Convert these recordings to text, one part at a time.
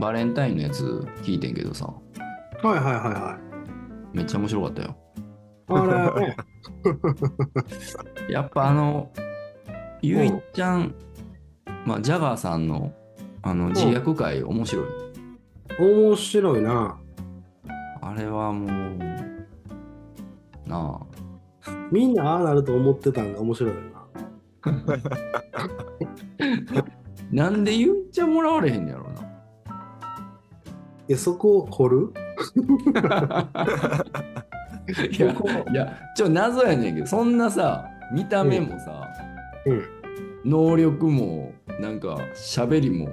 バレンタインのやつ聞いてんけどさ、はいはいはいはい。めっちゃ面白かったよ。あれ、ね、やっぱあの、ゆいちゃん、まあ、ジャガーさんのあの自虐会面白い。面白いな。あれはもう、なあ。みんなああなると思ってたんが面白いよな。なんでゆいちゃんもらわれへんのやろ？うな。え、そこを掘る？いや、いや、ちょ、謎やねんけど、そんなさ、見た目もさ、うん。能力も、なんか、喋りも、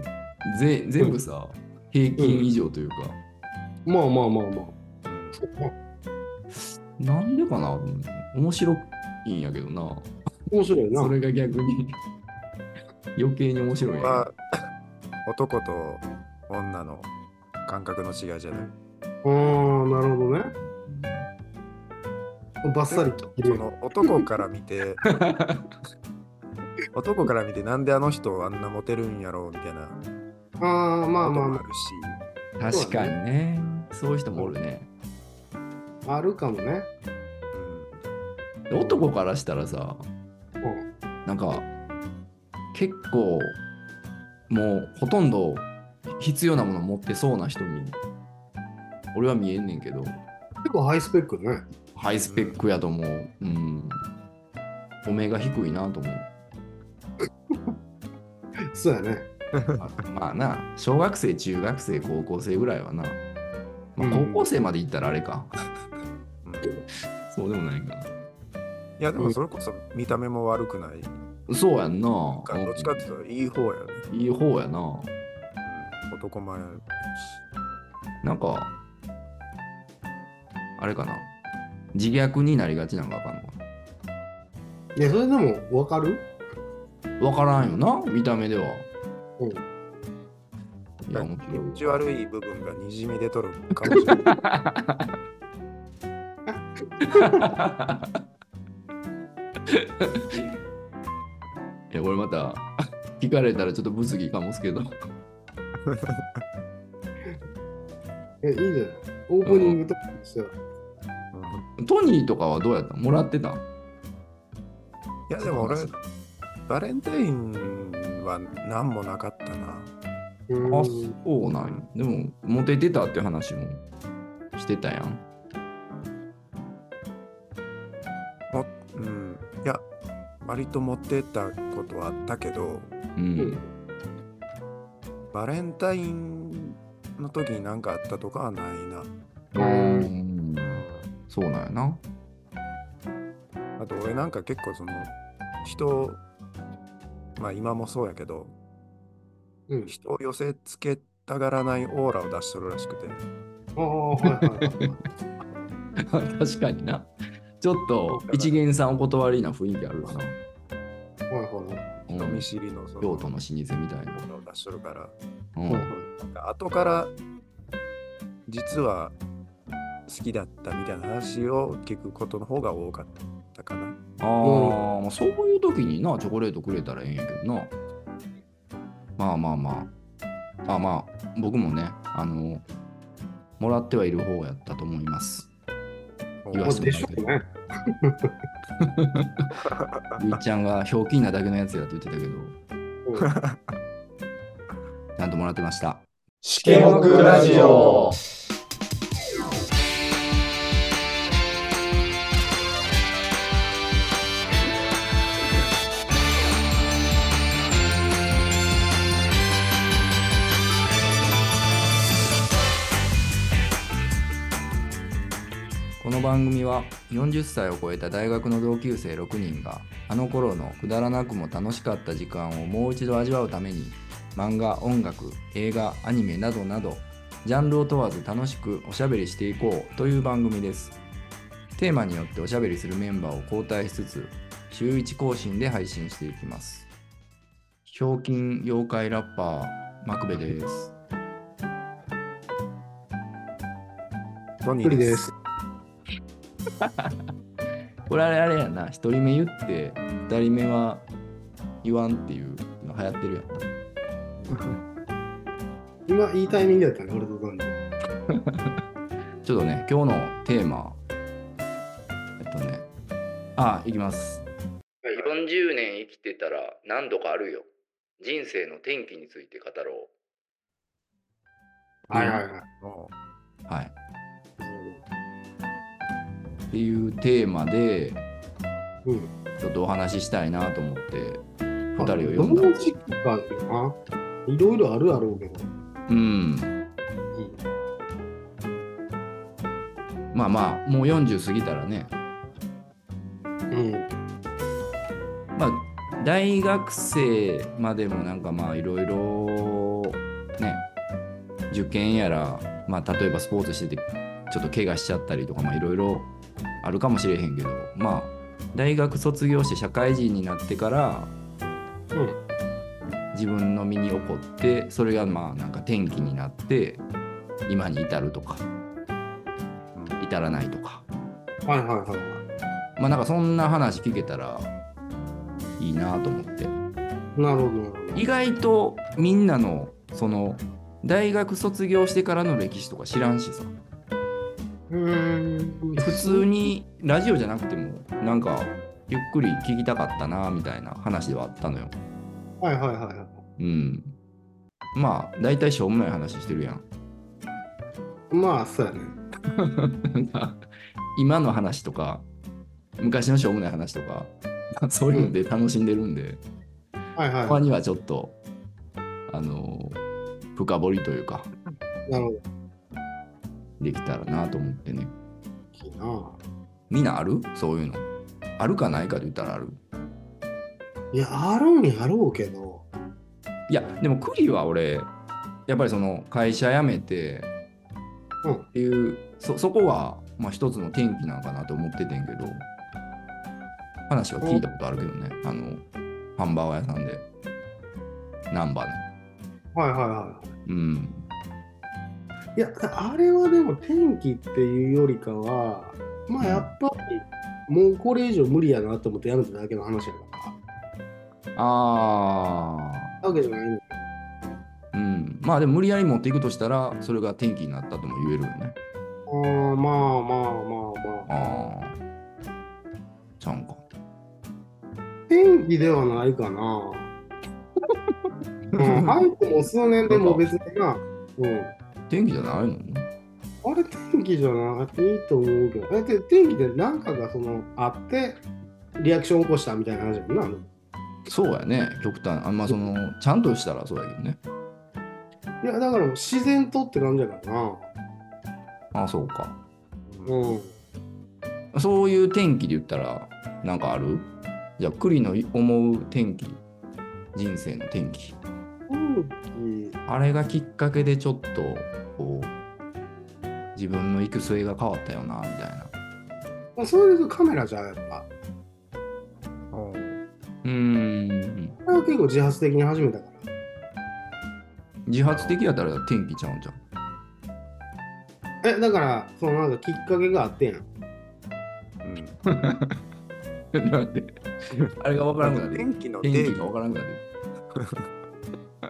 ぜ全部さ、平均以上というか、まあまあまあまあ。なんでかな面白いんやけどな。面白いな。それが逆に余計に面白いんやは男と女の感覚の違いじゃない？ああ、なるほどね。バッサリ切そる。の男から見て、男から見てなんであの人あんなモテるんやろうみたいなああ、まあまあまもあるし、確かにね。そういう人もおるね。あ、あるかもね。男からしたらさ、うん。なんか、結構、もうほとんど必要なもの持ってそうな人に、俺は見えんねんけど、結構ハイスペックね。ハイスペックやと思う。うん。お目が低いなと思う。そうやね。まあな、小学生、中学生、高校生ぐらいはな。まあ、うん高校生まで行ったらあれか。うんうんそうでもないかいやでもそれこそ見た目も悪くない。な。そうやんな。どっちかっていうといい方やね。うんいい方やな。うん男前やし。なんか、あれかな。自虐になりがちなんかあかんのかいや、それでも分かる？な。わからんよな、見た目では。うん。いや、面気持ち悪い部分がにじみ出とるかもしれない。いや、これまた聞かれたらちょっと物議かもすけど。え、いいじゃない。オープニングとかですよ。トニーとかはどうやった？もらってた？いやでも俺、バレンタインは何もなかったな。うんあ、そうなんやでも、モテてたって話もしてたやん。もうん、いや、割と持ってたことはあったけど、うん。バレンタインの時に何かあったとかはないな。うん。そうなんやな。あと俺なんか結構その人、まあ今もそうやけど、うん。人を寄せつけたがらないオーラを出しとるらしくて、ああ、はいはいはい。確かにな。ちょっと一元さんお断りな雰囲気あるわな。はいはいうん人見知りのその京都の老舗みたいな。オーラを出しとるから、うんはいはい後から実は好きだったみたいな話を聞くことの方が多かったかな。ああ、まあそういう時にな、チョコレートくれたらええんやけどな。まあまあまあ。まあまあ、僕もね、あの、もらってはいる方やったと思います。言わせてもらうけど。ゆいちゃんがひょうきんなだけのやつやって言ってたけど、うん。ちゃんともらってました。しけもくラジオ番組は40歳を超えた大学の同級生6人があの頃のくだらなくも楽しかった時間をもう一度味わうために漫画、音楽、映画、アニメなどなどジャンルを問わず楽しくおしゃべりしていこうという番組です。テーマによっておしゃべりするメンバーを交代しつつ週1更新で配信していきます。ひょうきん妖怪ラッパーマクベです。トニ無理です。これあれあれやな、一人目言って、二人目は言わんっていうの流行ってるやん。今、いいタイミングやったね、俺と感じ。ちょっとね、今日のテーマ、えっとね、あ、いきます。40年生きてたら何度かあるよ。人生の転機について語ろはいはいはい。はい。っていうテーマで、うん。ちょっとお話ししたいなと思って、2あ人を呼んだど。の時期かっていうな。いろいろあるやろうけど。うん。まあまあ、もう40過ぎたらね、うん。まあ、大学生までもなんかまあいろいろね受験やら、まあ、例えばスポーツしててちょっと怪我しちゃったりとかまあいろいろあるかもしれへんけどまあ大学卒業して社会人になってからうん。自分の身に起こってそれがまあなんか転機になって今に至るとか至らないとかはいはいはいはい。まあなんかそんな話聞けたらいいなと思って。なるほど。意外とみんなのその大学卒業してからの歴史とか知らんしさ。普通にラジオじゃなくてもなんかゆっくり聞きたかったなみたいな話ではあったのよはいはいはいはい。うんまあ大体しょうもない話してるやんまあ、そうやね。今の話とか昔のしょうもない話とかまあ そういうので楽しんでるんで、はいはいはい。他にはちょっとあの深掘りというかなるほど。できたらなと思ってねいいな。みんなある？そういうの。あるかないかで言ったらある。いや、あるんやろうけど。いや、でもクリは俺、やっぱりその会社辞めて、うんっていう、そそこが、まあ、一つの転機なんかなと思っててんけど、話は聞いたことあるけどね、あの、ハンバーガー屋さんで、難波の。はいはいはうん。い。いや、あれはでも天気っていうよりかは、まあやっぱり、もうこれ以上無理やなと思ってやめただけの話やから。あわけじゃないの。ー、うん。まあでも無理やり持っていくとしたら、それが転機になったとも言えるよね。ああ、まあまあまあまあ。ああ。ちゃうんか。天気ではないかな。うん、入ってもう数年でもう別にな。うん。転機じゃないの？あれ天気じゃないいと思うけど。だって天気で何かがそのあって、リアクション起こしたみたいな話やもんな。そうやね、極端。あんまその、ちゃんとしたらそうやけどね。いや、だから自然とって感じやからな。あそうか。うん。そういう天気で言ったら、なんかある？じゃあ、栗の思う天気、人生の天気？天気、あれがきっかけでちょっと、こう、自分の行く末が変わったよな、みたいな。まあ、それで言うとカメラじゃん、やっぱ。うんうーん。これは結構自発的に始めたから。自発的やったら天気ちゃうんじゃん。え、だから、そのなんかきっかけがあってんやん。うんだって、あれが分からんくなって天気の天定義気が分からんくなっ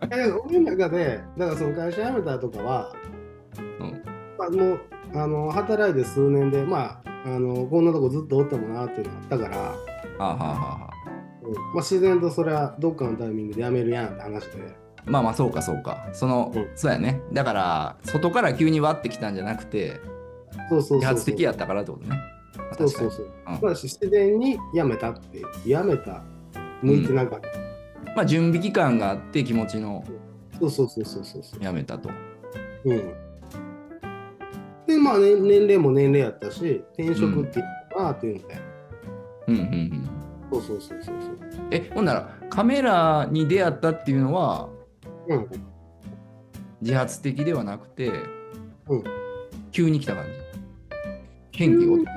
て 俺の中で、だからその会社辞めたとかは、うんまあ、もうあの働いて数年で、まああの、こんなとこずっとおってもなっていうのがあったから、あはあはあはあ。うんまあ、自然とそれはどっかのタイミングで辞めるやんって話で。まあまあそうかそうか。その、うんそうやね。だから、外から急に割ってきたんじゃなくて、そうそう。自発的やったからってことね。そうそうそう。うんまあ、自然に辞めたっていう、辞めた、向いてなかった。まあ準備期間があって気持ちのそうそうそうそうそうそう。やめたと。うん。で、まあ、ね、年齢も年齢やったし、転職っていいかなっていうので、うんうんうん。そうそうそうそうそう。え、ほんならカメラに出会ったっていうのはうん。自発的ではなくて、うん急に来た感じ？変気が起き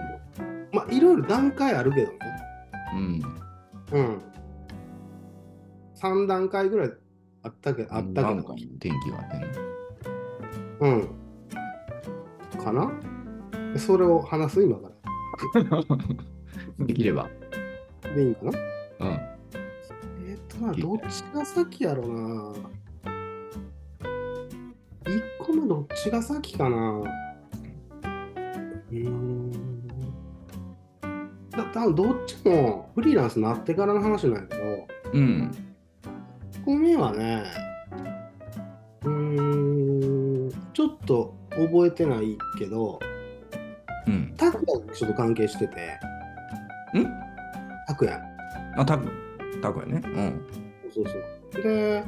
まあ、いろいろ段階あるけどね。うん。うん。3段階ぐらいあったけあったけど。天気があってんの。うん。かな？それを話す今から。できれば。でいいんかな？うん。えーっとな、どっちが先やろな。どっちが先かな。うーん。だ多分どっちもフリーランスになってからの話なんやけど、うん。1個目はね、うーん、ちょっと覚えてないけど、うん。タクヤがちょっと関係してて、ん？タクヤ。あ、タク。タクやね。うん。そうそう。で、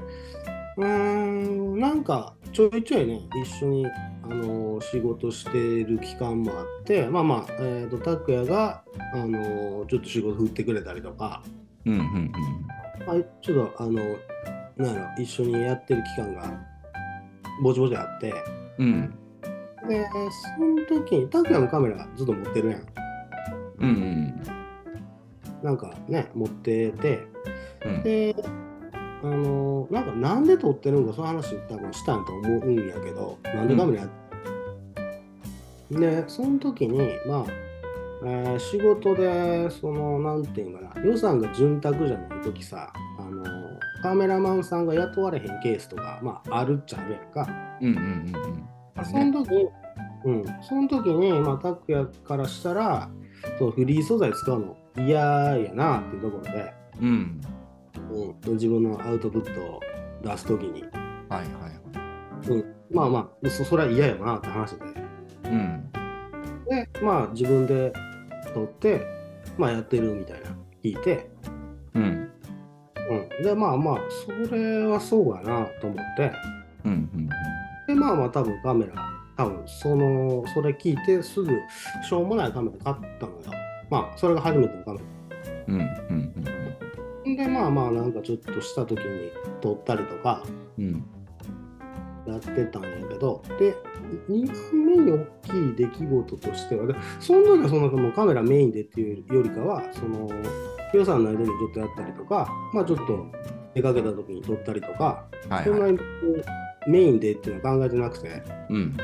うーん、なんかちょいちょいね、一緒に、あのー仕事してる期間もあって、まあまあ、えっ、と、拓也が、あのーちょっと仕事振ってくれたりとか、うんうんうん。まあ、ちょっと、あのなんやろ、一緒にやってる期間が、ぼちぼちあって、うん。で、その時に、拓也のカメラずっと持ってるやん。うんうんなんかね、持ってて、うん。で、あのなんかなんで撮ってるんか、その話多分したんと思うんやけど、なんでカメラやって、で、その時に、まあ、えー仕事で、その、なんていうかな、予算が潤沢じゃない時さ、あのカメラマンさんが雇われへんケースとか、まあ、あるっちゃあるやんか。うんうんうんうん。あるそね。の時に、うん、その時に、まあ、拓也からしたら、そうフリー素材使うの嫌やなっていうところで、うん。うん、自分のアウトプットを出す時に、はいはい。まあまあ、そそれは嫌やなって話で。うん。で、まあ自分で撮って、まあやってるみたいな聞いて、うん。うん。で、まあまあ、それはそうやなと思って、うんうんで、まあまあ多分カメラ、多分その、それ聞いてすぐしょうもないカメラ買ったのよ。まあ、それが初めてのカメうん。うんうんラ。で、まあまあなんかちょっとした時に撮ったりとかうん。うん。やってたんやけど、で、2番目に大きい出来事としては、でその時はそんなもうカメラメインでっていうよりかは、その予算の間にちょっとやったりとか、まあちょっと出かけた時に撮ったりとか、はいはい。そんなにメインでっていうのは考えてなくて、うん。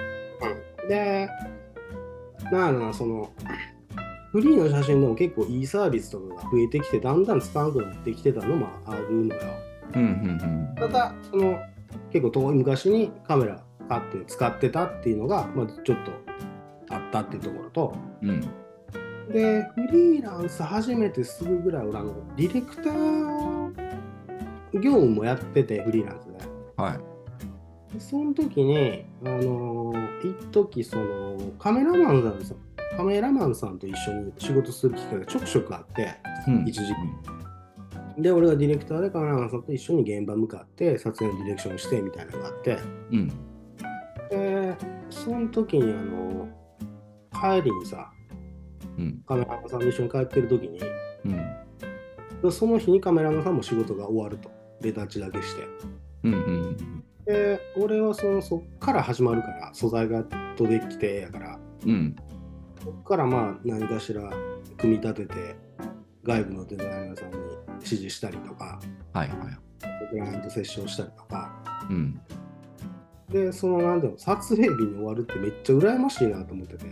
で、なんやろな、その、フリーの写真でも結構いいサービスとかが増えてきて、だんだん使わなくなってきてたのもあるのよ。うんうんただ、その、結構遠い昔にカメラ買って使ってたっていうのが、まあ、ちょっとあったっていうところと、うん。うん。で、フリーランス始めてすぐぐらい、俺、あの、ディレクター業務もやってて、フリーランスで。はい。でその時に、あのー、一時そのカメラマンさんカメラマンさんと一緒に仕事する機会がちょくちょくあって、うん一時期で、俺がディレクターでカメラマンさんと一緒に現場向かって撮影のディレクションしてみたいなのがあって、うん。で、その時に、あの帰りにさ、うん。カメラマンさんと一緒に帰ってる時に、うん。でその日にカメラマンさんも仕事が終わると、レタッチだけして。うんうんで、俺はそのそっから始まるから、素材がとできてやから、うん。そこからまあ何かしら組み立てて外部のデザイナーさんに指示したりとかはいはい。クライアントセッションしたりとかうん。でそのなんていうの撮影日に終わるってめっちゃ羨ましいなと思ってて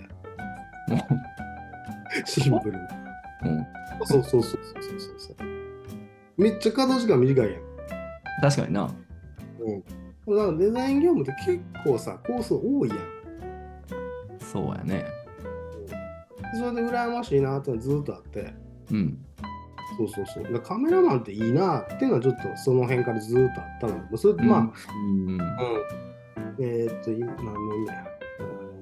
シンプルにうん。そうそうそうそうそうそうめっちゃ稼働時間短いやん確かにな。うんデザイン業務って結構さコース多いやんそうやね。それで羨ましいなってずっとあってうん。そうそうそうカメラマンっていいなっていうのはちょっとその辺からずっとあったのよそれでまあ、うん。うん。えーっと、今何年目や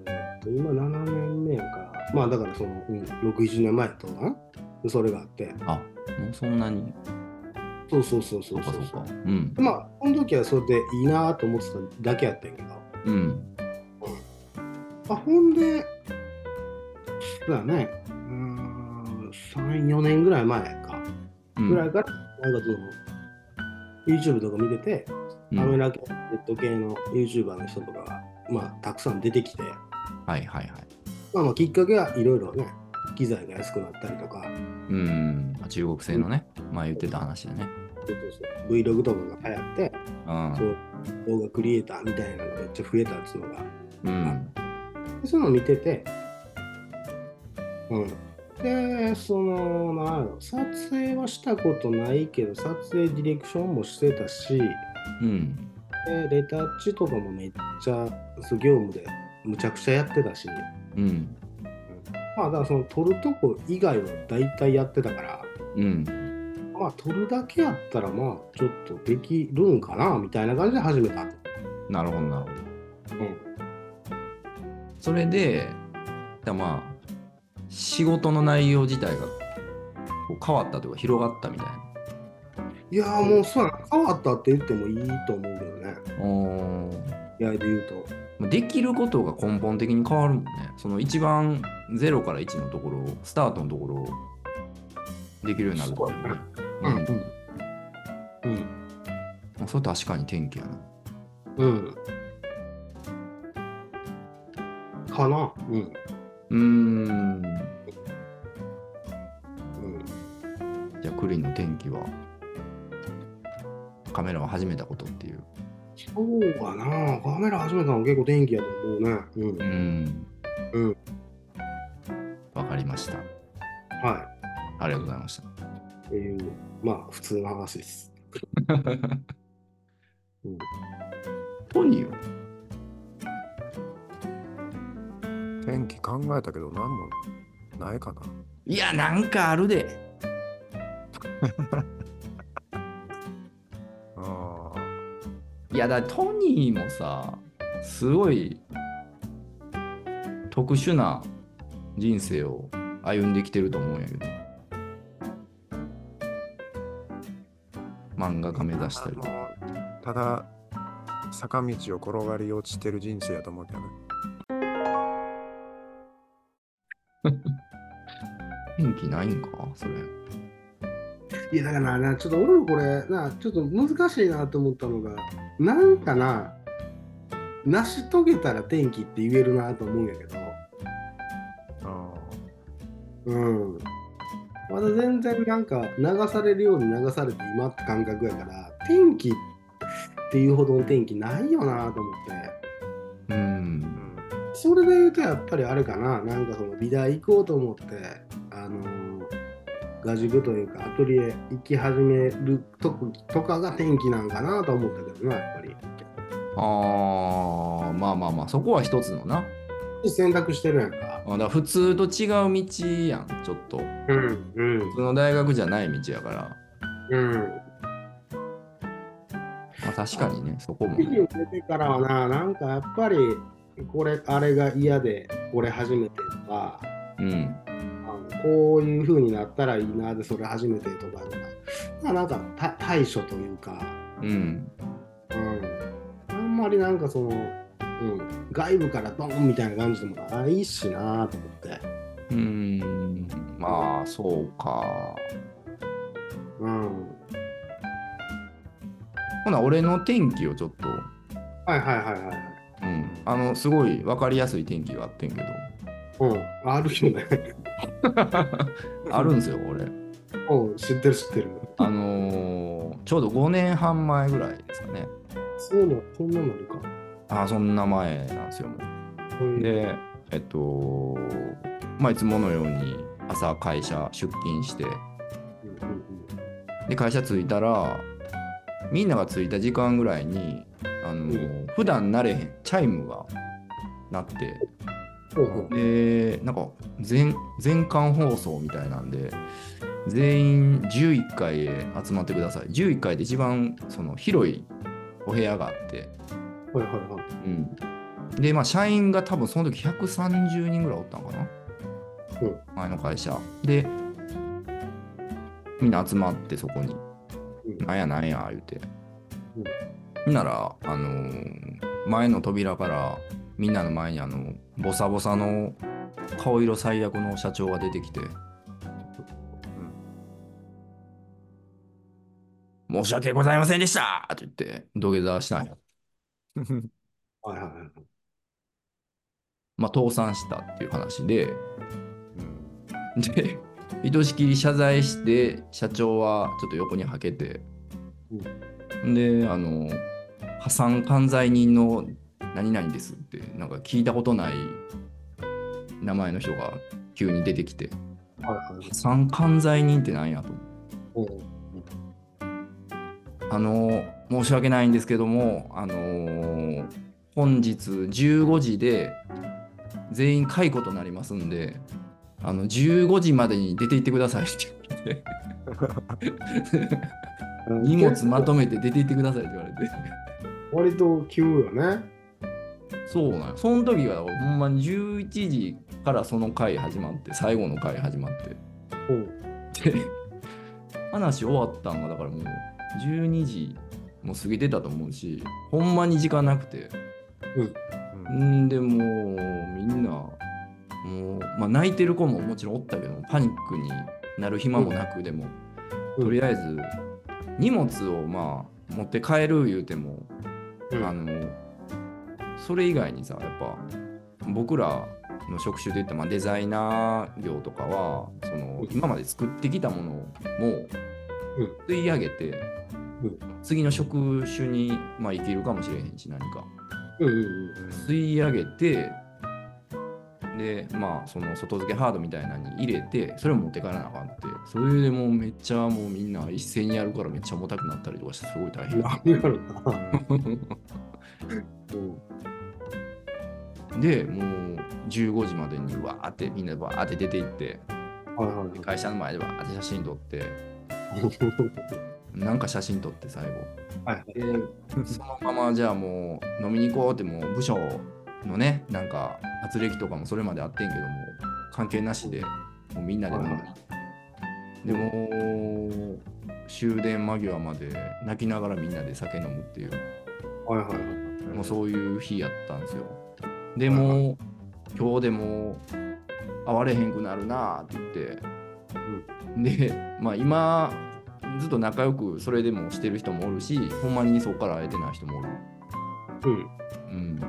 えーっと、今7年目やから、まあだからその、うん、6、7年前やったのかなでそれがあって、あ、もうそんなに。そうそうそうそそうそうそうか。うん。まあ、この時はそれでいいなと思ってただけやったんやけど、うん。あ、ほんで、そうだね、うーん、3、4年ぐらい前か、うん。ぐらいから、なんかその、YouTube とか見てて、カメラ系、ネット系の YouTuber の人とかが、まあ、たくさん出てきて、はいはいはい。まあまあきっかけはいろいろね、機材が安くなったりとか、うん。中国製のね、まあ言ってた話だね。そうそ Vlog とかが流行って、うんそう動画クリエイターみたいなのがめっちゃ増えたっていうのが、うん。でそういうのを見てて、うん。で、その、なんやろ、撮影はしたことないけど、撮影ディレクションもしてたし、うん。でレタッチとかもめっちゃ業務でむちゃくちゃやってたし、うん。まあだからその取るとこ以外は大体やってたから、うん。まあ取るだけやったらまあちょっとできるんかなみたいな感じで始めたと。なるほど、なるほど。うん。それで、だまあ、仕事の内容自体が変わったというか広がったみたいな。いやーもうそうやな変わったって言ってもいいと思うけどね。おーいやで言うと。まあできることが根本的に変わるもんね。その一番0から1のところを、スタートのところをできるようになると、ねうんうん。うん。まあそれ確かに転機やな。うん。かなうん。うーん。うん。じゃあ、クリンの転機は、カメラを始めたことっていう。そうかなカメラ始めたの結構天気やと思うね。うんう。ん。うん。わかりました。はありがとうございました。い。っていう、まあ普通の話です。うん。トニーは？天気考えたけど何もないかな。いや、なんかあるで。ああ。いや、だトニーもさ、すごい特殊な人生を歩んできてると思うんやけど。漫画家目指したり。あのただ坂道を転がり落ちてる人生やと思うけどね。天気ないんか？それ。いやだからな、ちょっと俺もこれ、な、ちょっと難しいなと思ったのが、なんかな、成し遂げたら天気って言えるなと思うんやけど、あうん。まだ全然なんか流されるように流されて今って感覚やから、天気っていうほどの天気ないよなと思って。う。んん。それで言うとやっぱりあれかな、なんかその美大行こうと思って、あのー、画塾というかアトリエ行き始めるとことかが天気なんかなと思ったけどな、やっぱり。ああ、まあまあまあ、そこは一つのな。選択してるやんか。あだから普通と違う道やん、ちょっと。うん、うん普、通の大学じゃない道やから。うん。まあ、確かにね、そこも。記事を出てからはな、なんかやっぱり、これ、あれが嫌で、これ始めてとか、うん。あのこういう風になったらいいなで、それ始めてとか、まあ、なんかた対処というか、うん。うん、あんまりなんかその、うん、外部からドンみたいな感じでもないしなと思って。うーん。まあ、そうか。うん。ほな、俺の天気をちょっと、はいはいはいはい。うん。あの、すごい分かりやすい天気があってんけど、うん、あるよね。あるんですよ、俺。うん、知ってる知ってる。あのーちょうど5年半前ぐらいですかね。そうなの、こんなのあるか。あそんな前なんですよ、もう。で、えっと、まあ、いつものように朝会社出勤して、で、会社着いたら、みんなが着いた時間ぐらいに、あの、うん。普段慣れへんチャイムが鳴って、で、なんか全、全館放送みたいなんで、全員11階へ集まってください。11階で一番その広いお部屋があって、はいはいはい。うん。で、まあ、社員が多分その時130人ぐらいおったのかな？うん前の会社。で、みんな集まってそこに、うんなんやなんや言うて。うんなら、あのー前の扉からみんなの前にあの、ボサボサの顔色最悪の社長が出てきて、申し訳ございませんでしたって言って土下座したんや。はいはいはい。まあ、倒産したっていう話で、うん。で、ひとしきり謝罪して、社長はちょっと横にはけて、で、あの、破産管財人の何々ですって、なんか聞いたことない名前の人が急に出てきて、はいはい。破産管財人って何やと。うん。あの、申し訳ないんですけども、あのー本日15時で全員解雇となりますんで、あの15時までに出て行ってくださいって言われて、荷物まとめて出て行ってくださいって言われて。割と急よね。そうなんよその時がほんまに11時からその回始まって、最後の回始まって。うん。で、話終わったんが、だからもう12時も過ぎてたと思うし、ほんまに時間なくて。ん。でもうみんな、もう、まあ、泣いてる子ももちろんおったけど、パニックになる暇もなく、でも、うん。とりあえず荷物をまあ持って帰る言うても、うん。あのそれ以外にさやっぱ僕らの職種で言ったまあデザイナー業とかはその今まで作ってきたものも吸い上げて、うん次の職種にまあ生きるかもしれへんし何かうんうん吸い上げてでまあその外付けハードみたいなのに入れてそれを持って帰らなあかんってそれでもうめっちゃもうみんな一斉にやるからめっちゃ重たくなったりとかしてすごい大変やろな。うん。でもう15時までにわーってみんなでわーって出て行ってはいはいはい。会社の前でわーって写真撮って なんか写真撮って最後。はい。でそのままじゃあもう飲みに行こうってもう部署のねなんか圧力とかもそれまであってんけども関係なしでもうみんなで飲んででも終電間際まで泣きながらみんなで酒飲むっていう。はいはいはい。もうそういう日やったんですよ。でも今日でも会われへんくなるなって言って、でまあ今ずっと仲良くそれでもしてる人もおるしほんまにそこから会えてない人もおる。うん。うん、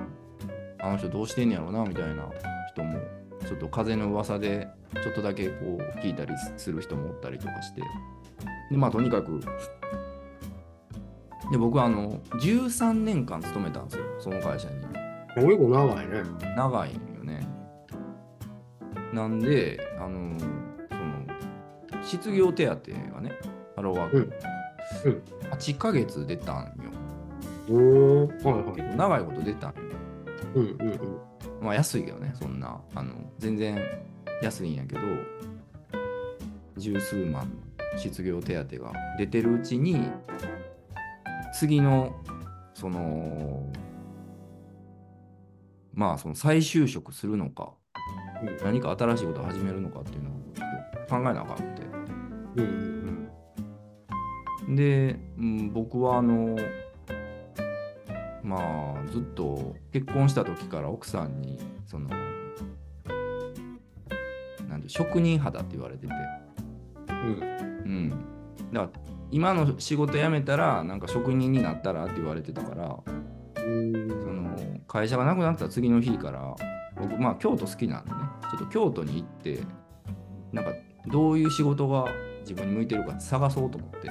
あの人どうしてんねやろなみたいな人もちょっと風の噂でちょっとだけこう聞いたりする人もおったりとかして。でまあとにかくで僕はあの13年間勤めたんですよその会社に。結構長いね。長いんよね。なんであのその失業手当がねハローワーク、うんうん8ヶ月出たんよおお。はいはい。結構長いこと出たんようんうんうん。まあ安いけどね、そんな、あの、全然安いんやけど、十数万の失業手当が出てるうちに、次の、その、まあ、その再就職するのか、うん何か新しいことを始めるのかっていうのを考えなあかんって。うんうんで、うん、僕はあのまあずっと結婚した時から奥さんにそのなんで職人肌って言われてて、うん。うん、だから今の仕事辞めたらなんか職人になったらって言われてたからうん。その会社がなくなった次の日から僕まあ京都好きなんでねちょっと京都に行ってなんかどういう仕事が自分に向いてるか探そうと思って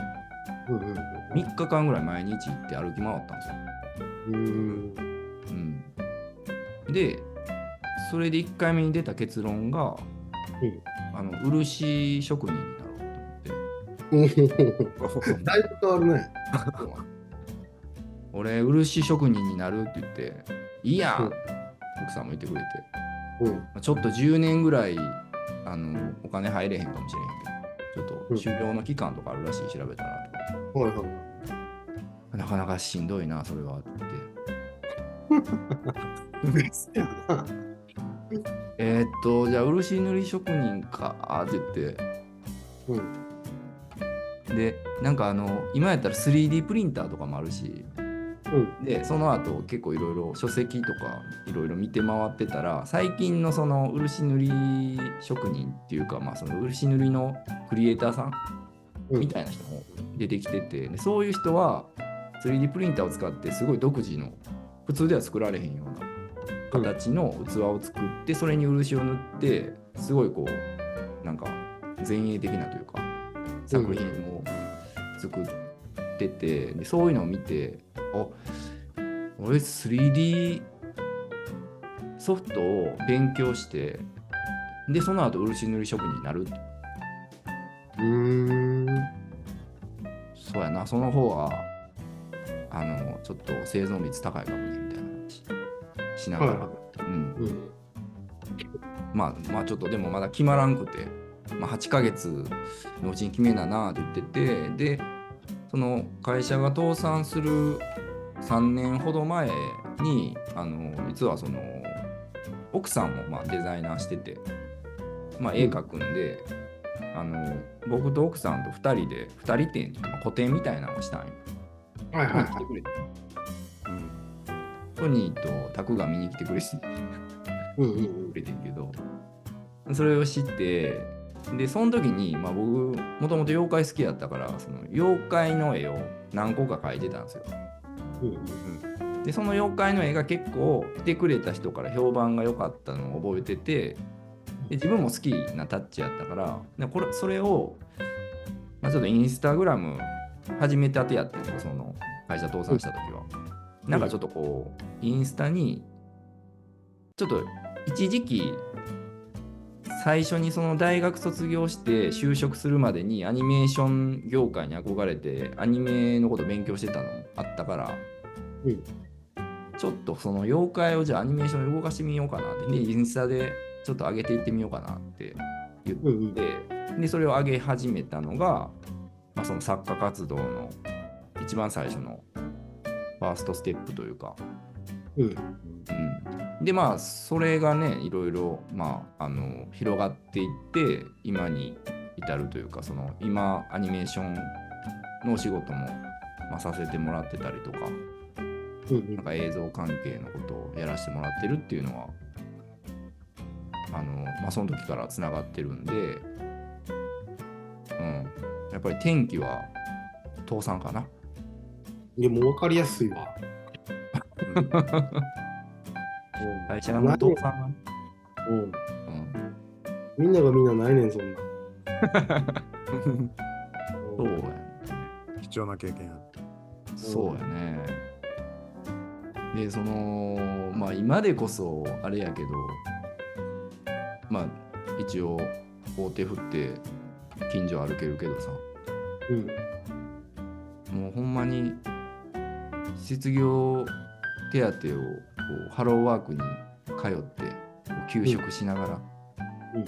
3日間ぐらい毎日行って歩き回ったんですよ。うん。うん、でそれで1回目に出た結論が、うん。あの漆職人になろうと思って。だいぶ変わるね。俺漆職人になるって言っていいやん、うん。奥さんも言ってくれて。うん。ちょっと10年ぐらいあのお金入れへんかもしれへんけどちょっうん。と修行の期間とかあるらしい調べたらはいはい。なかなかしんどいなそれはって。えーっとじゃあ漆塗り職人かって言ってうん。でなんかあの今やったら 3D プリンターとかもあるしうん。でその後結構いろいろ書籍とかいろいろ見て回ってたら最近のその漆塗り職人っていうかまあその漆塗りのクリエイターさんみたいな人も出てきててでそういう人は 3D プリンターを使ってすごい独自の普通では作られへんような形の器を作ってそれに漆を塗ってすごいこうなんか前衛的なというか作品を作っててでそういうのを見てあ俺 3D ソフトを勉強してでその後漆塗り職人になるうーん。そうやな。その方があのちょっと生存率高いかもねみたいな話しながら、はいうん、うん。まあまあちょっとでもまだ決まらんくて、まあ、8ヶ月のうちに決めななって言っててでその会社が倒産する3年ほど前にあの実はその奥さんもまあデザイナーしてて、まあ、絵描くんで、あの僕と奥さんと2人で2人展個展みたいなのをしたんよ。はいはいはい。来てくれてうんトニーとタクが見に来てくれてうんうんくれてんけど それを知ってでその時に、まあ、僕もともと妖怪好きやったからその妖怪の絵を何個か描いてたんですようん。でその妖怪の絵が結構来てくれた人から評判が良かったのを覚えててで自分も好きなタッチやったからでこれそれを、まあ、ちょっとインスタグラム始めたてやってその会社倒産した時は。なんかちょっとこうインスタにちょっと一時期最初にその大学卒業して就職するまでにアニメーション業界に憧れてアニメのこと勉強してたのもあったから、うん。ちょっとその妖怪をじゃあアニメーションで動かしてみようかなって。でインスタでちょっと上げていってみようかなって言って、うんうん。でそれを上げ始めたのが、まあ、その作家活動の一番最初のファーストステップというか、うん。うん、でまあそれがねいろいろ、まあ、あの広がっていって今に至るというかその今アニメーションのお仕事も、まあ、させてもらってたりとかうんなんか映像関係のことをやらせてもらってるっていうのはあの、まあ、その時からつながってるんで、うん、やっぱり天気は倒産かな。いや、もう分かりやすいわ。会社が倒産。うん、みんながみんなないねん、そんな。そうやね。貴重な経験やった。そうやね。で、その、まあ今でこそあれやけど、まあ一応大手振って近所歩けるけどさ、うん。もうほんまに失業手当をこうハローワークに通って休職しながら、うん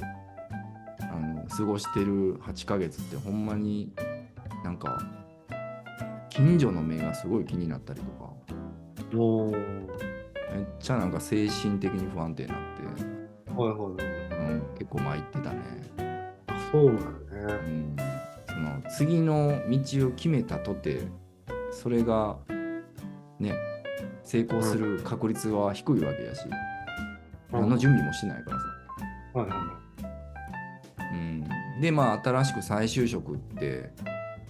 あの過ごしてる8ヶ月ってほんまになんか近所の目がすごい気になったりとか。めっちゃなんか精神的に不安定になって、はいはいはい。構参ってたね。あそうなんやね。うん、その次の道を決めたとてそれがね成功する確率は低いわけやし、何の準備もしないからさ、はいはうん、でまあ新しく再就職って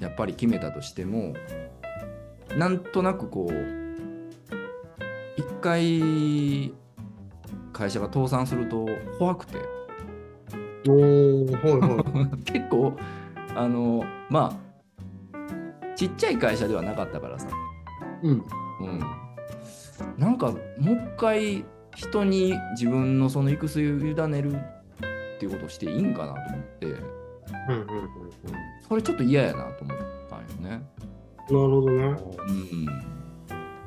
やっぱり決めたとしてもなんとなくこう一回会社が倒産すると怖くてい。おー、はいはい。結構あのまあちっちゃい会社ではなかったからさ、うん。うん、なんかもう一回人に自分のその行く末を委ねるっていうことをしていいんかなと思ってうんうんうんうん。それちょっと嫌やなと思ったんよね。なるほどね。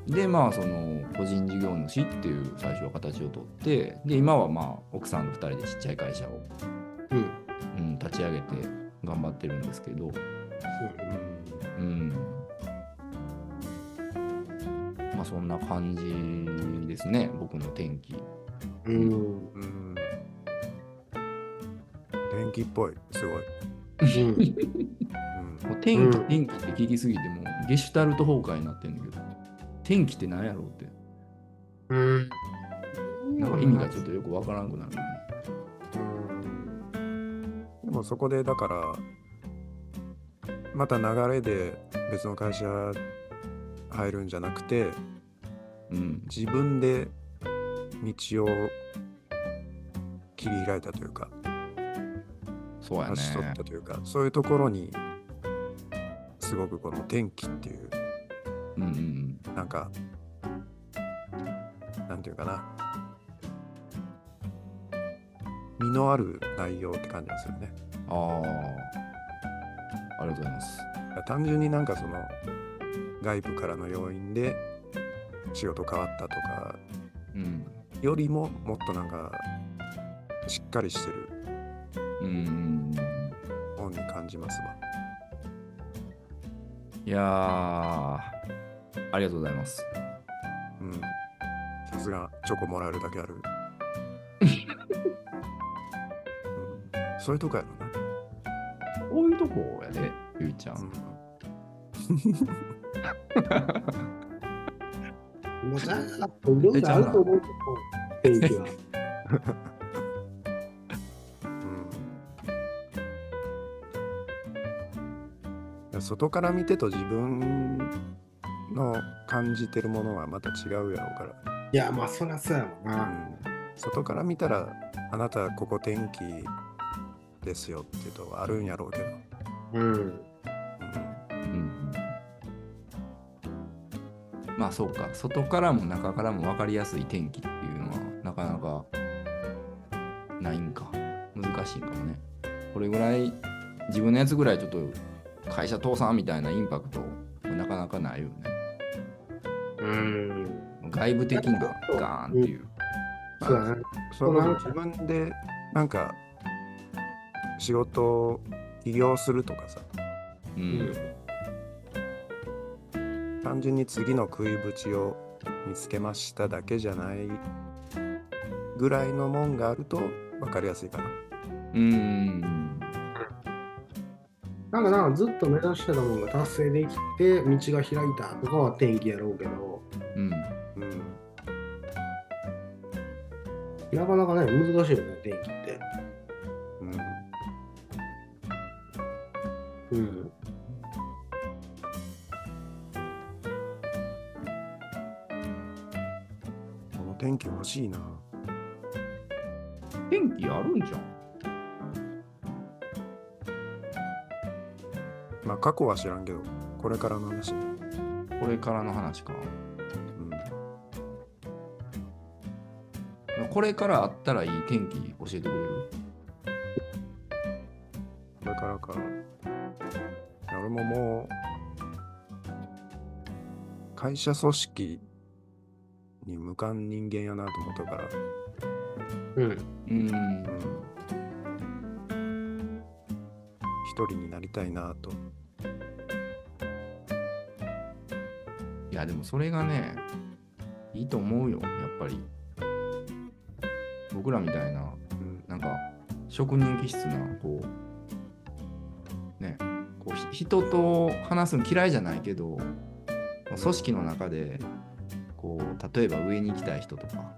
うん、でまあその個人事業主っていう最初は形をとってで今はまあ奥さんと2人でちっちゃい会社を、うん。うん、立ち上げて頑張ってるんですけど、うん、まあそんな感じですね僕の天気。うん。うん。天気っぽい、すごい。うん。うんもう天気、うん天気って聞きすぎてもうゲシュタルト崩壊になってんだけど天気って何やろうってうん。なんか意味がちょっとよくわからんくなる、ね。でもそこでだからまた流れで別の会社入るんじゃなくてうん、自分で道を切り開いたというかそうやね。足取ったというかそういうところにすごくこの天気っていううんうんなんかなんていうかな身のある内容って感じがするね。うん。ああ。ありがとうございます。単純になんかその外部からの要因で仕事変わったとかうんよりももっとなんかしっかりしてるうん本に感じますわ。いやーありがとうございますうん。さすがチョコもらえるだけある。うん、そういうとこやろな。こういうとこやでゆいちゃん、もうじゃあ、いろいろあると思うけど、天気は。うん、外から見てと自分の感じてるものはまた違うやろうから。いや、まあ、そりゃそうやもんな。うん外から見たらあなたここ天気ですよっていうとあるんやろうけど、うん。うんうん。まあそうか。外からも中からも分かりやすい天気っていうのはなかなかないんか。難しいかもね。これぐらい自分のやつぐらいちょっと会社倒産みたいなインパクトなかなかないよね。うん。外部的なガーンっていう。そうだね。その自分でなんか仕事を起業するとかさ。うん。単純に次の食いぶちを見つけましただけじゃないぐらいのもんがあると分かりやすいかな。うん。なんかなんかずっと目指してたものが達成できて、道が開いたとかは天気やろうけど、うん。うん。なかなかね、難しいよね、天気天気欲しいな。天気あるんじゃんまあ過去は知らんけど、これからの話ね。これからの話かうん、これからあったらいい天気教えてくれる？これからか。俺ももう、会社組織かん人間やなと思ったから、うん。うんうん。一人になりたいなと。いやでもそれがねいいと思うよやっぱり僕らみたいなうんなんか職人気質なこうねこうひ人と話すの嫌いじゃないけど組織の中でこう例えば上に行きたい人とか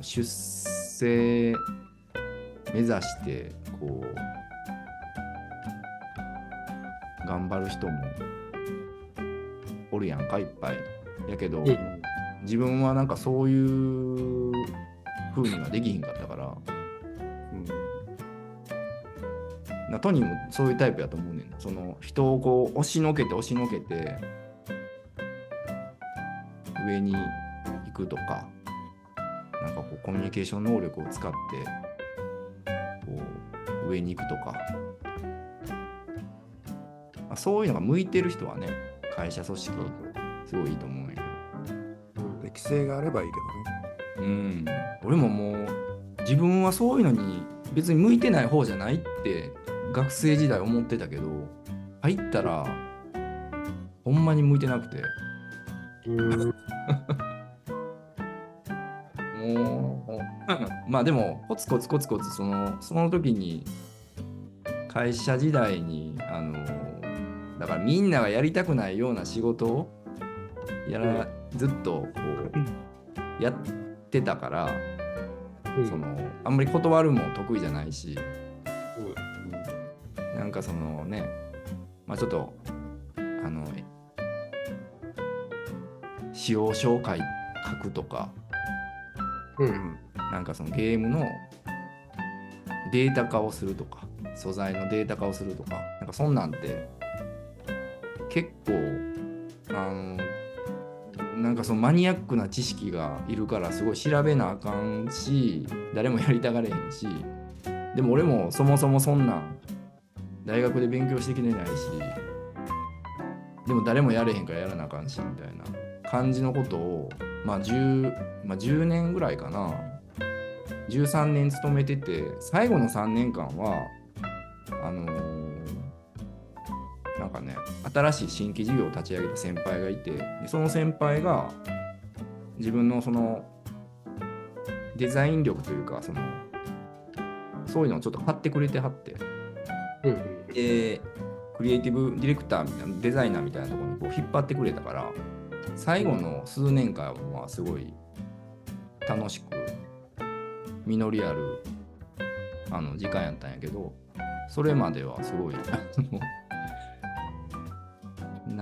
出世目指してこう頑張る人もおるやんかいっぱい。やけど、うん自分はなんかそういう風にはできひんかったからうん。なトニーもそういうタイプやと思うねん。なその人をこう押しのけて押しのけて上に行くとかなんかこうコミュニケーション能力を使ってこう上に行くとか、まあ、そういうのが向いてる人はね会社組織すごいいいと思うんやけど。適性があればいいけうん。俺ももう自分はそういうのに別に向いてない方じゃないって学生時代思ってたけど入ったらほんまに向いてなくてまあでもコツコツコツコツそのその時に会社時代にあのだからみんながやりたくないような仕事をやらずっとこうやってたから、うん。そのあんまり断るも得意じゃないし、ど。なんかそのねまあちょっとあの使用紹介書くとか。う。うんんなんかそのゲームのデータ化をするとか素材のデータ化をするとかなんかそんなんって結構あのなんかそのマニアックな知識がいるからすごい調べなあかんし誰もやりたがれへんしでも俺もそもそもそんなん大学で勉強してきてないしでも誰もやれへんからやらなあかんしみたいな感じのことを、まあ 10, まあ、10年ぐらいかな13年勤めてて最後の3年間はあのーなんかね新しい新規事業を立ち上げた先輩がいてでその先輩が自分のそのデザイン力というかそのそういうのをちょっと買ってくれてはってうんうん。でクリエイティブディレクターみたいなデザイナーみたいなところにこう引っ張ってくれたから最後の数年間はすごい楽しく実りあるあの時間やったんやけどそれまではすごい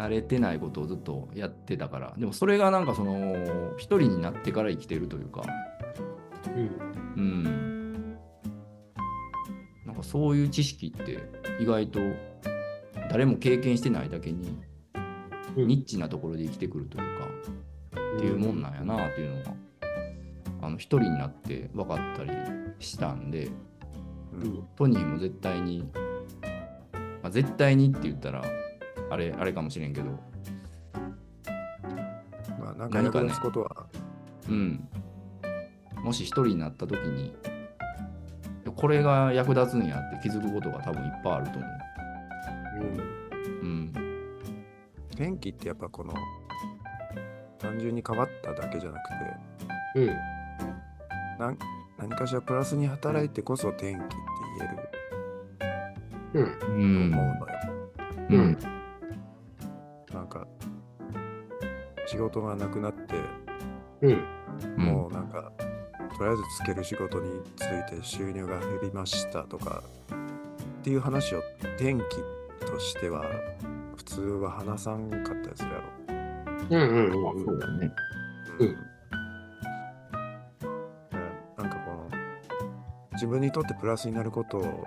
慣れてないことをずっとやってたから。でもそれがなんかその一人になってから生きてるというか。うん。うん。なんかそういう知識って意外と誰も経験してないだけにうん。ニッチなところで生きてくるというか、っていうもんなんやなっていうのがあの一人になって分かったりしたんでうんトニーも絶対に、まあ、絶対にって言ったらあれあれかもしれんけどまあ、なんか役立つことは、うん。もし一人になった時に、これが役立つんやって気づくことが多分いっぱいあると思う。うん。天気ってやっぱこの、単純に変わっただけじゃなくて、うんなん何かしらプラスに働いてこそ天気って言えるうんうん。と思うのよ。うん。なんか、仕事がなくなって、うんうん。もうなんか、とりあえずつける仕事について収入が減りましたとかっていう話を天気としては普通は話さんかったりするやろ。うんうんうんそうだね。うんうん自分にとってプラスになることを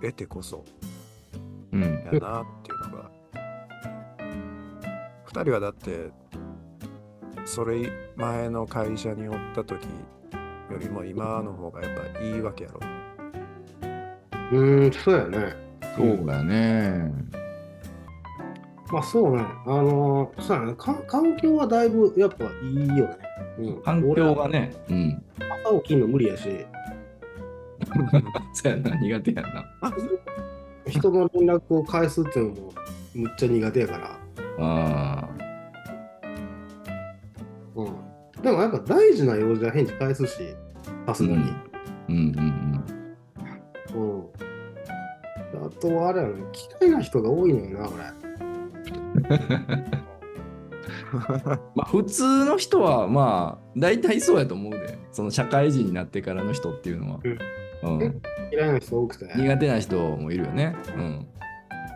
得てこそうん。やなっていうのが2人はだってそれ前の会社におった時よりも今の方がやっぱいいわけやろ。うんそうやねそうだね。まあそうねあのそうやねか環境はだいぶやっぱいいよねうん環境がね。うん。俺朝起きんの無理やし そうやな。苦手やな。人の連絡を返すっていうのもむっちゃ苦手やからあうんでもやっぱ大事な用事は返事返すしさすがにうんあ。うんうんうん、あとはあれやね嫌いな人が多いのよなこ まあ普通の人はまあ大体そうやと思うで。その社会人になってからの人っていうのは。うん。れ嫌いな人多くて苦手な人もいるよね。うん。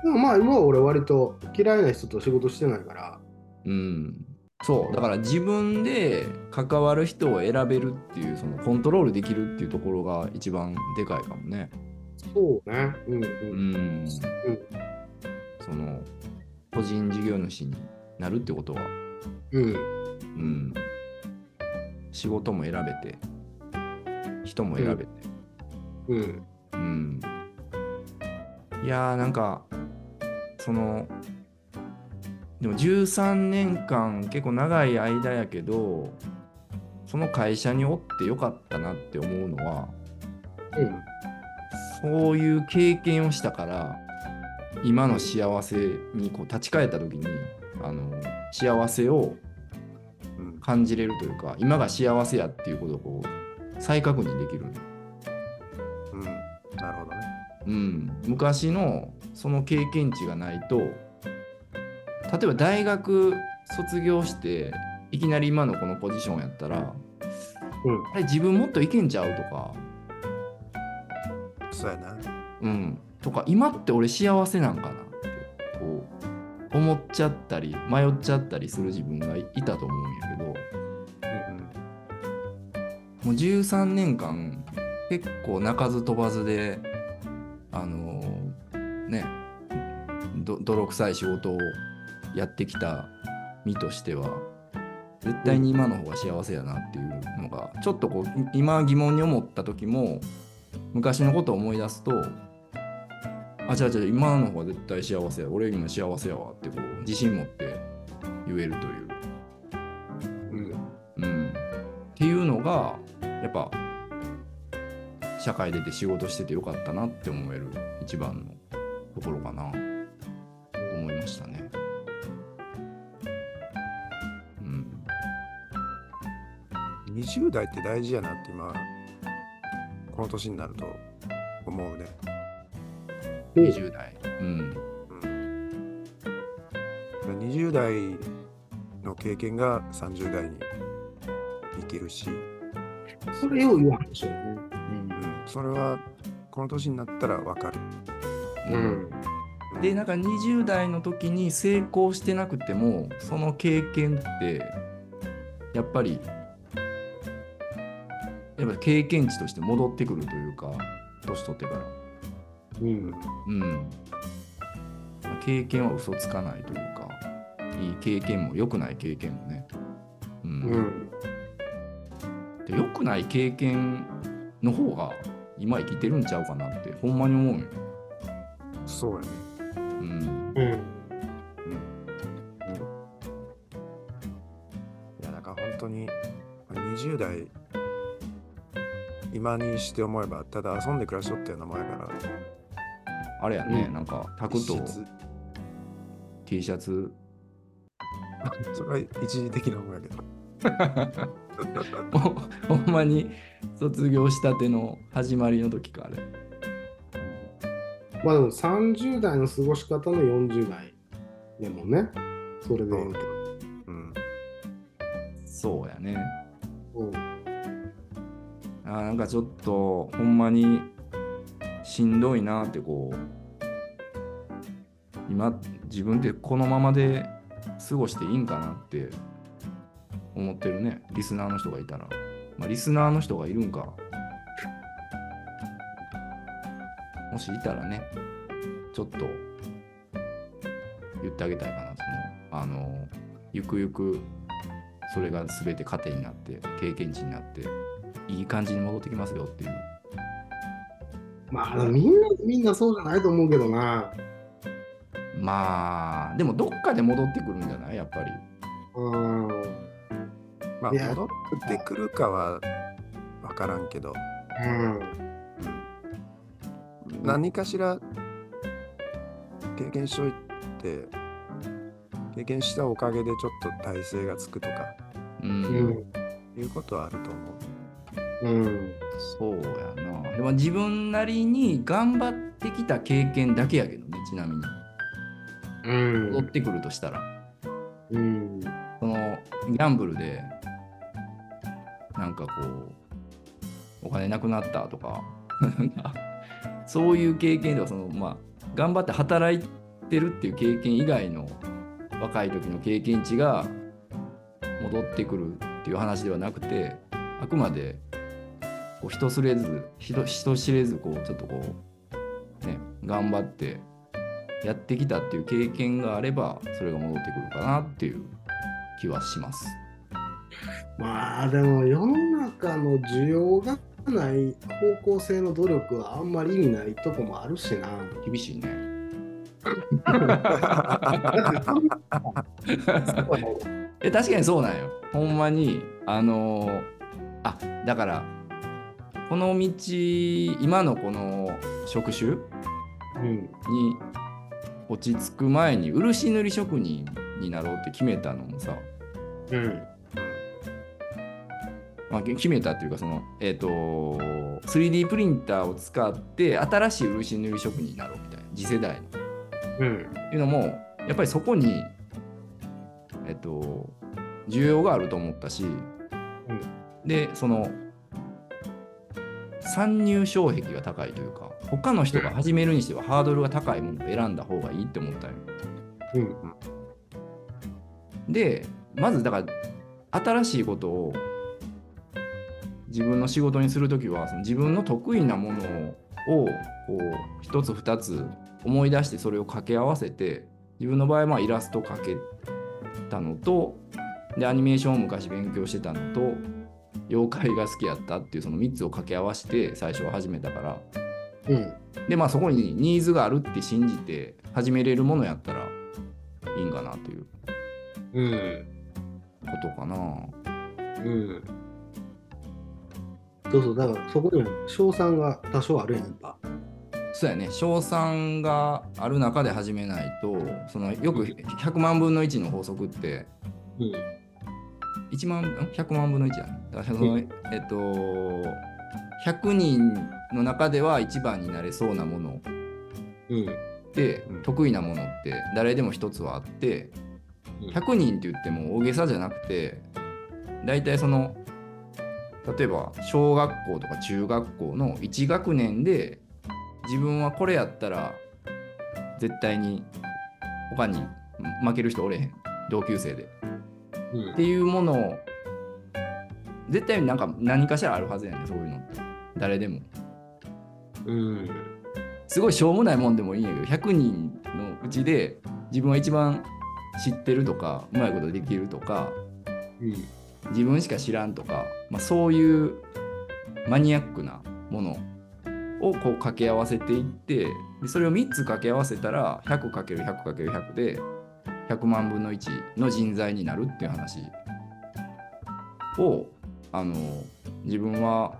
でもまあ今は俺割と嫌いな人と仕事してないからうん。そう。だから自分で関わる人を選べるっていう、そのコントロールできるっていうところが一番でかいかもね。そうねうんううんん。その、個人事業主になるってことは、うんうん。仕事も選べて、人も選べて。うんうん。いやーなんかそのでも13年間結構長い間やけどその会社におってよかったなって思うのはうんそういう経験をしたから今の幸せにこう立ち返った時にあの幸せをうん。感じれるというか今が幸せやっていうことをこう再確認できるのうん、なるほどね。うん、昔のその経験値がないと例えば大学卒業していきなり今のこのポジションやったらうん。あれ自分もっといけんちゃうとか、そうやな。うん、とか今って俺幸せなんかなってこう思っちゃったり迷っちゃったりする自分がいいたと思うんやけど。うんもう13年間結構鳴かず飛ばずであのーねど泥臭い仕事をやってきた身としては絶対に今の方が幸せやなっていうのがちょっとこう今疑問に思った時も昔のことを思い出すとあ違う違う今の方が絶対幸せや俺今幸せやわってこう自信持って言えるという、うん。うん、っていうのがやっぱ社会出て仕事しててよかったなって思える一番のところかなと思いましたね。うん、20代って大事やなって今、この年になると思うね。20代、うん、うん、20代の経験が30代に生きるし、それよう言わんでしょうね。うん、それはこの年になったら分かる。うん。でなんか20代の時に成功してなくてもその経験ってやっぱりやっぱ経験値として戻ってくるというか年取ってからうん。うん経験は嘘つかないというかいい経験も良くない経験もね、うんうん。で良くない経験の方が今生きてるんちゃうかなってほんまに思うんよ、そうやね。うん、うん。いや、だから本当に20代、今にして思えば、ただ遊んで暮らしとったようなもんやから、あれやね、うん。なんかタクと T シャツ。それは一時的なもんやけど。ほ ほんまに卒業したての始まりの時かあれまあでも30代の過ごし方の40代でもね、それで言うと。うん。そうやねうん。あーなんかちょっとほんまにしんどいなってこう今自分ってこのままで過ごしていいんかなって思ってるね。リスナーの人がいたら。まあリスナーの人がいるんか。もしいたらねちょっと言ってあげたいかな。そのあのゆくゆくそれが全て糧になって経験値になっていい感じに戻ってきますよっていう。まあみんな、みんなそうじゃないと思うけどな。まあでもどっかで戻ってくるんじゃない？やっぱり。うん。まあ、戻ってくるかは分からんけど、うん。何かしら経験しといて、経験したおかげでちょっと体勢がつくとか、うん、うん。いうことはあると思う。うん。そうやなでも自分なりに頑張ってきた経験だけやけどねちなみにうん。戻ってくるとしたらうん。そのギャンブルでなんかこうお金なくなったとか そういう経験ではそのまあ頑張って働いてるっていう経験以外の若い時の経験値が戻ってくるっていう話ではなくてあくまでこう人知れず人人知れずこうちょっとこうね頑張ってやってきたっていう経験があればそれが戻ってくるかなっていう気はします。まあでも世の中の需要がない方向性の努力はあんまり意味ないとこもあるしな。厳しいね。え確かにそうなんよ。ほんまにあのーあだからこの道今のこの職種うん。に落ち着く前に漆塗り職人になろうって決めたのもさ、うん。まあ、決めたっていうかそのえっ、と 3D プリンターを使って新しい漆塗り職人になろうみたいな次世代の。うん。っていうのもやっぱりそこにえっと需要があると思ったし、でその参入障壁が高いというか他の人が始めるにしてはハードルが高いものを選んだ方がいいって思ったよ。うん。でまずだから新しいことを自分の仕事にするときはその自分の得意なものをこう一つ二つ思い出してそれを掛け合わせて自分の場合はまあイラスト描けたのとでアニメーションを昔勉強してたのと妖怪が好きやったっていうその3つを掛け合わせて最初は始めたからうん。でまあそこにニーズがあるって信じて始めれるものやったらいいんかなといううん。ことかな。うん。そうそう、だからそこには賞賛が多少あるやん、やっぱ。そうやね。賞賛がある中で始めないとそのよく100万分の1の法則ってうん。1万ん？100万分の1やねだからその、うえっと100人の中では一番になれそうなもの。うん。で、うん。得意なものって誰でも一つはあってうん。100人って言っても大げさじゃなくて大体その例えば小学校とか中学校の1学年で自分はこれやったら絶対に他に負ける人おれへん。同級生で。うん。っていうものを絶対なんか何かしらあるはずやねん。そういうのって。誰でも。うん。すごいしょうもないもんでもいいんやけど100人のうちで自分は一番知ってるとかうまいことできるとかうん。自分しか知らんとか、まあ、そういうマニアックなものをこう掛け合わせていってでそれを3つ掛け合わせたら 100×100×100 で100万分の1の人材になるっていう話をあの自分は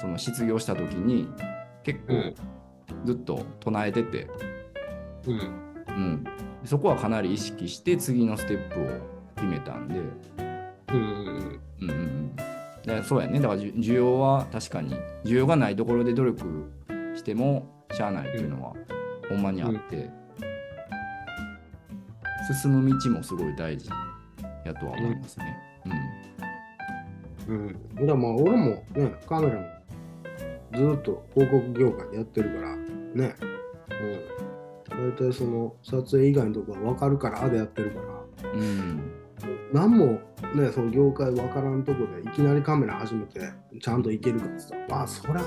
その失業した時に結構うんずっと唱えてて、うん。うん、そこはかなり意識して次のステップを決めたんで。うん。うんうんうん、でそうやねだから需要は確かに需要がないところで努力してもしゃあないっていうのはほんまにあって、進む道もすごい大事やとは思いますね。うん。だからまあ俺もね、カメラもずっと広告業界でやってるから、ね。うん。大体その撮影以外のところは分かるから、あでやってるから、うんうん何もね、その業界分からんとこでいきなりカメラ始めてちゃんといけるかって言ったら、まあそれは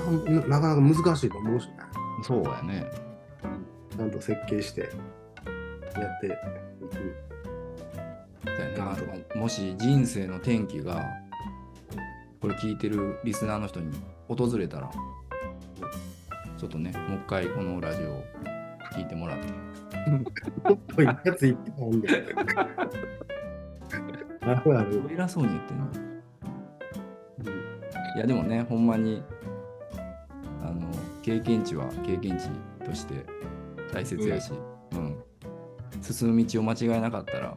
なかなか難しいと思うしね。そうやね。ちゃんと設計してやっていく。そうやねまなもし人生の転機がこれ聞いてるリスナーの人に訪れたらちょっとねもう一回このラジオを聞いてもらって。こういうやついっぱいあんで。ある。偉そうに言ってんの。いやでもね、ほんまにあの経験値は経験値として大切やし、うん進む道を間違えなかったら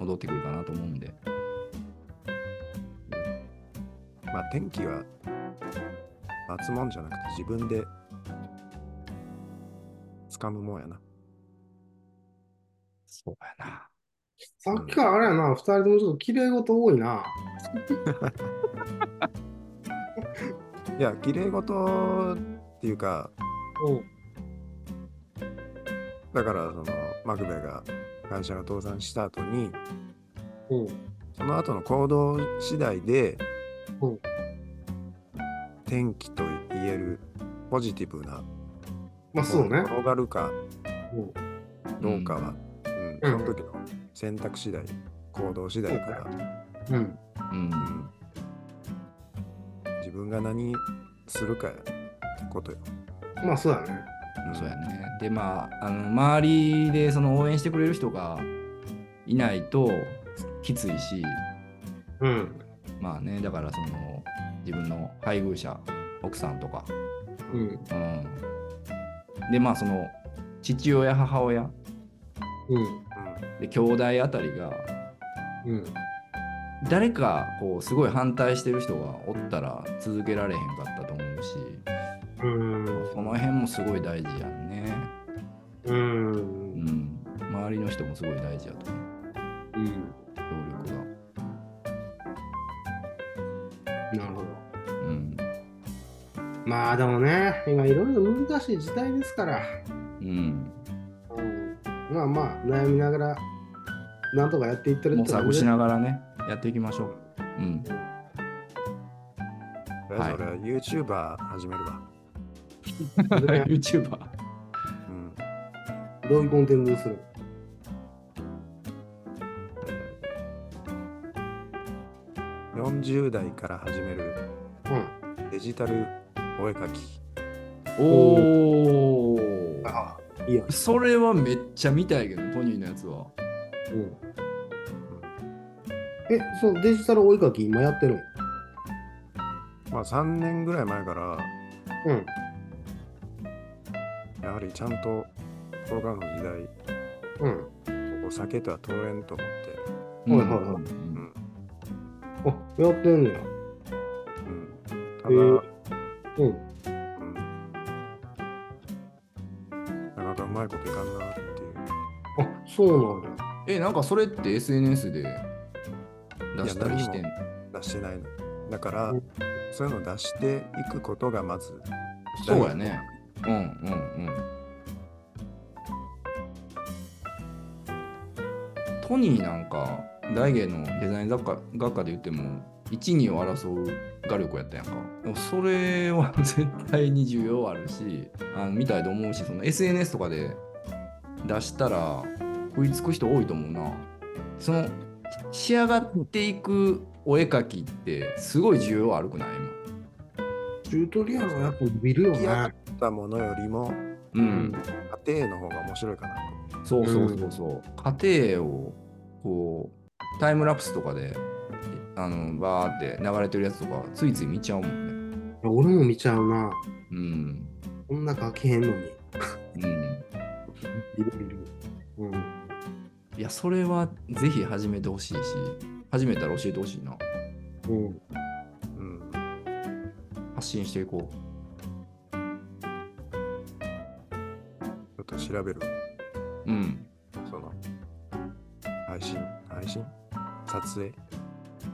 戻ってくるかなと思うんで。まあ天気は待つもんじゃなくて自分で掴むもんやな。そうやな。さっきからあれやな、二人ともちょっと綺麗事多いな。いや、綺麗事っていうか、だからそのマクベが会社が倒産した後に、うん。うん。その後の行動次第で、うん天気と言えるポジティブなまあそうね。転がるかうんどうかは、うんその時の選択次第、行動次第から、うん。うんうん自分が何するかってことよ。まあそうだね。んそうやね。でまああの周りでその応援してくれる人がいないときついし、うん。まあねだからその自分の配偶者奥さんとかうん。うん、でまあその父親母親うん。で兄弟あたりがうん。誰かこうすごい反対してる人がおったら続けられへんかったと思うしうん。その辺もすごい大事やんね、う。うんん、周りの人もすごい大事やと思ううん。協力なるほど。がうんまあでもね、今いろいろ難しい時代ですから。うんうん。まあまあ、悩みながら、なんとかやっていってる模索しがながらねやっていきましょう。うん。とりあえず俺は YouTuber 始めるわ。ら YouTuber うん。どういうコンテンツする？40代から始めるうん。デジタルお絵描き。おおあいいやん。それはめっちゃ見たいけどトニーのやつはうん。え、そのデジタルお絵かき今やってるんまあ3年ぐらい前から、うん。やはりちゃんとコロナの時代、うん。お酒とは通れんと思って、はいはいはいうん。あ、やってんねや。うん。ただ、えーうん。いこといかんなっていう。あ、そうなんや。えなんかそれって SNS で出したりしてん？い出してないの。だから、うんそういうのを出していくことがまず、そうやねうんうんうんトニーなんか大芸のデザイン雑貨学科で言っても12を争う画力やったやんか。でもそれは絶対に需要あるしあの見たいと思うしその SNS とかで出したら食いつく人多いと思うな。その仕上がっていくお絵描きってすごい需要あるくない？チュートリアルはやっぱ見るよね。出来上がったものよりも、今うん。家庭の方が面白いかな。と。そうそうそうそう、家庭をこうタイムラプスとかであのバーって流れてるやつとかついつい見ちゃうもんね俺も見ちゃうな。うんこんな書けへんのに。うん見る見る。うん。いやそれはぜひ始めてほしいし始めたら教えてほしいなうん。うん。発信していこちょっと調べる。ううんその、配信、配信？撮影？うん、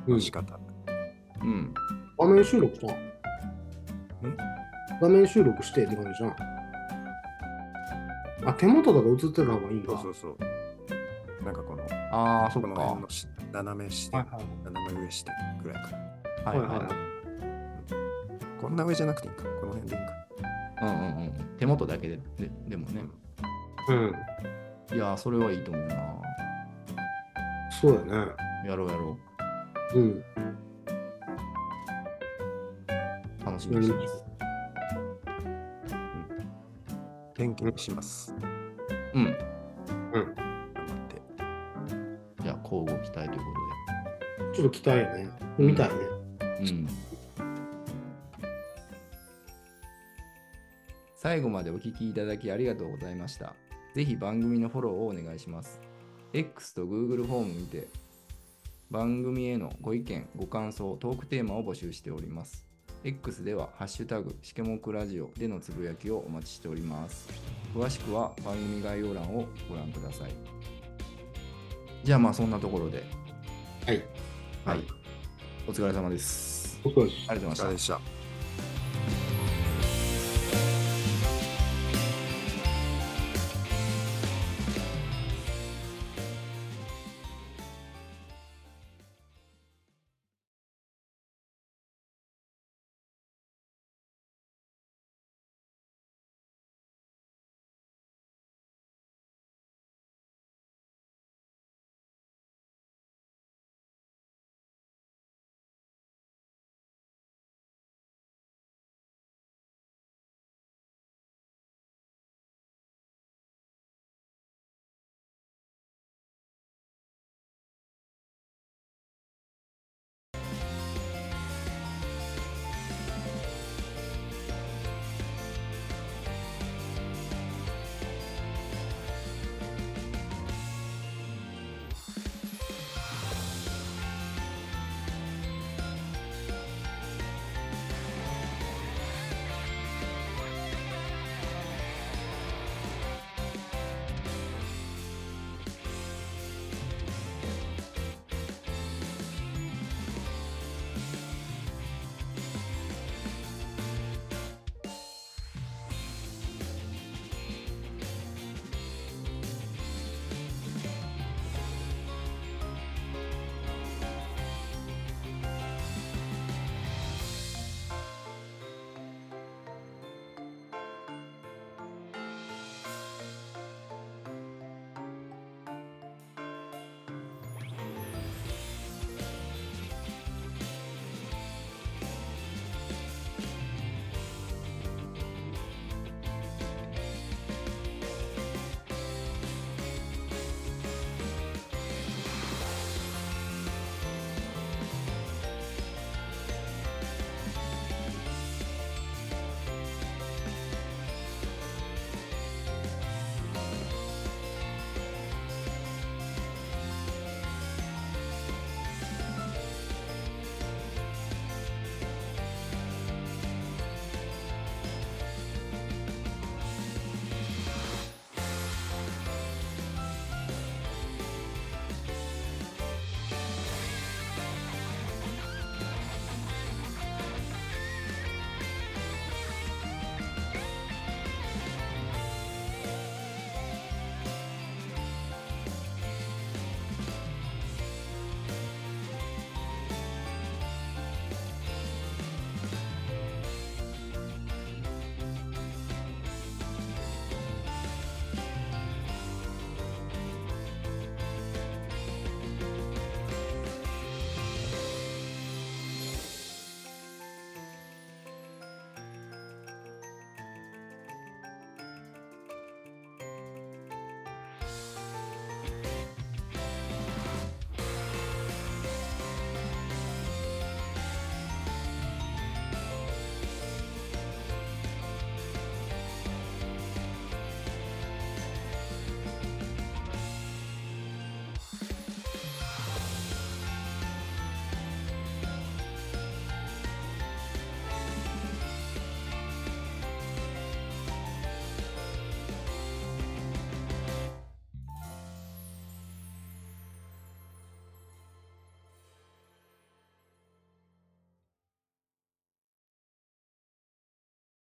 の仕方。うん画面収録した画面収録してって感じじゃん。あ、手元とか映ってた方がいいんだ。そうそうそう。なんかこの、こああそっかの辺のし斜め下、はいはい斜め上下ぐらいか。はいはいはいはいこんな上じゃなくていいか。この辺でいいか。うんうんうん手元だけでででもねうん。いやそれはいいと思うなそうやね。やろうやろうん。う楽しみにしてます天気にします。うん頑張って。じゃあ交互期待というこちょっと期待やね。見たいね。とでうん最後までお聞きいただきありがとうございました。ぜひ番組のフォローをお願いします。X と Google フォームにて番組へのご意見、ご感想、トークテーマを募集しております。X ではハッシュタグしけもくラジオでのつぶやきをお待ちしております。詳しくは番組概要欄をご覧ください。じゃあまあそんなところで。はい。はい。お疲れ様です。お疲れ様ですありがとうございましたお疲れで。した。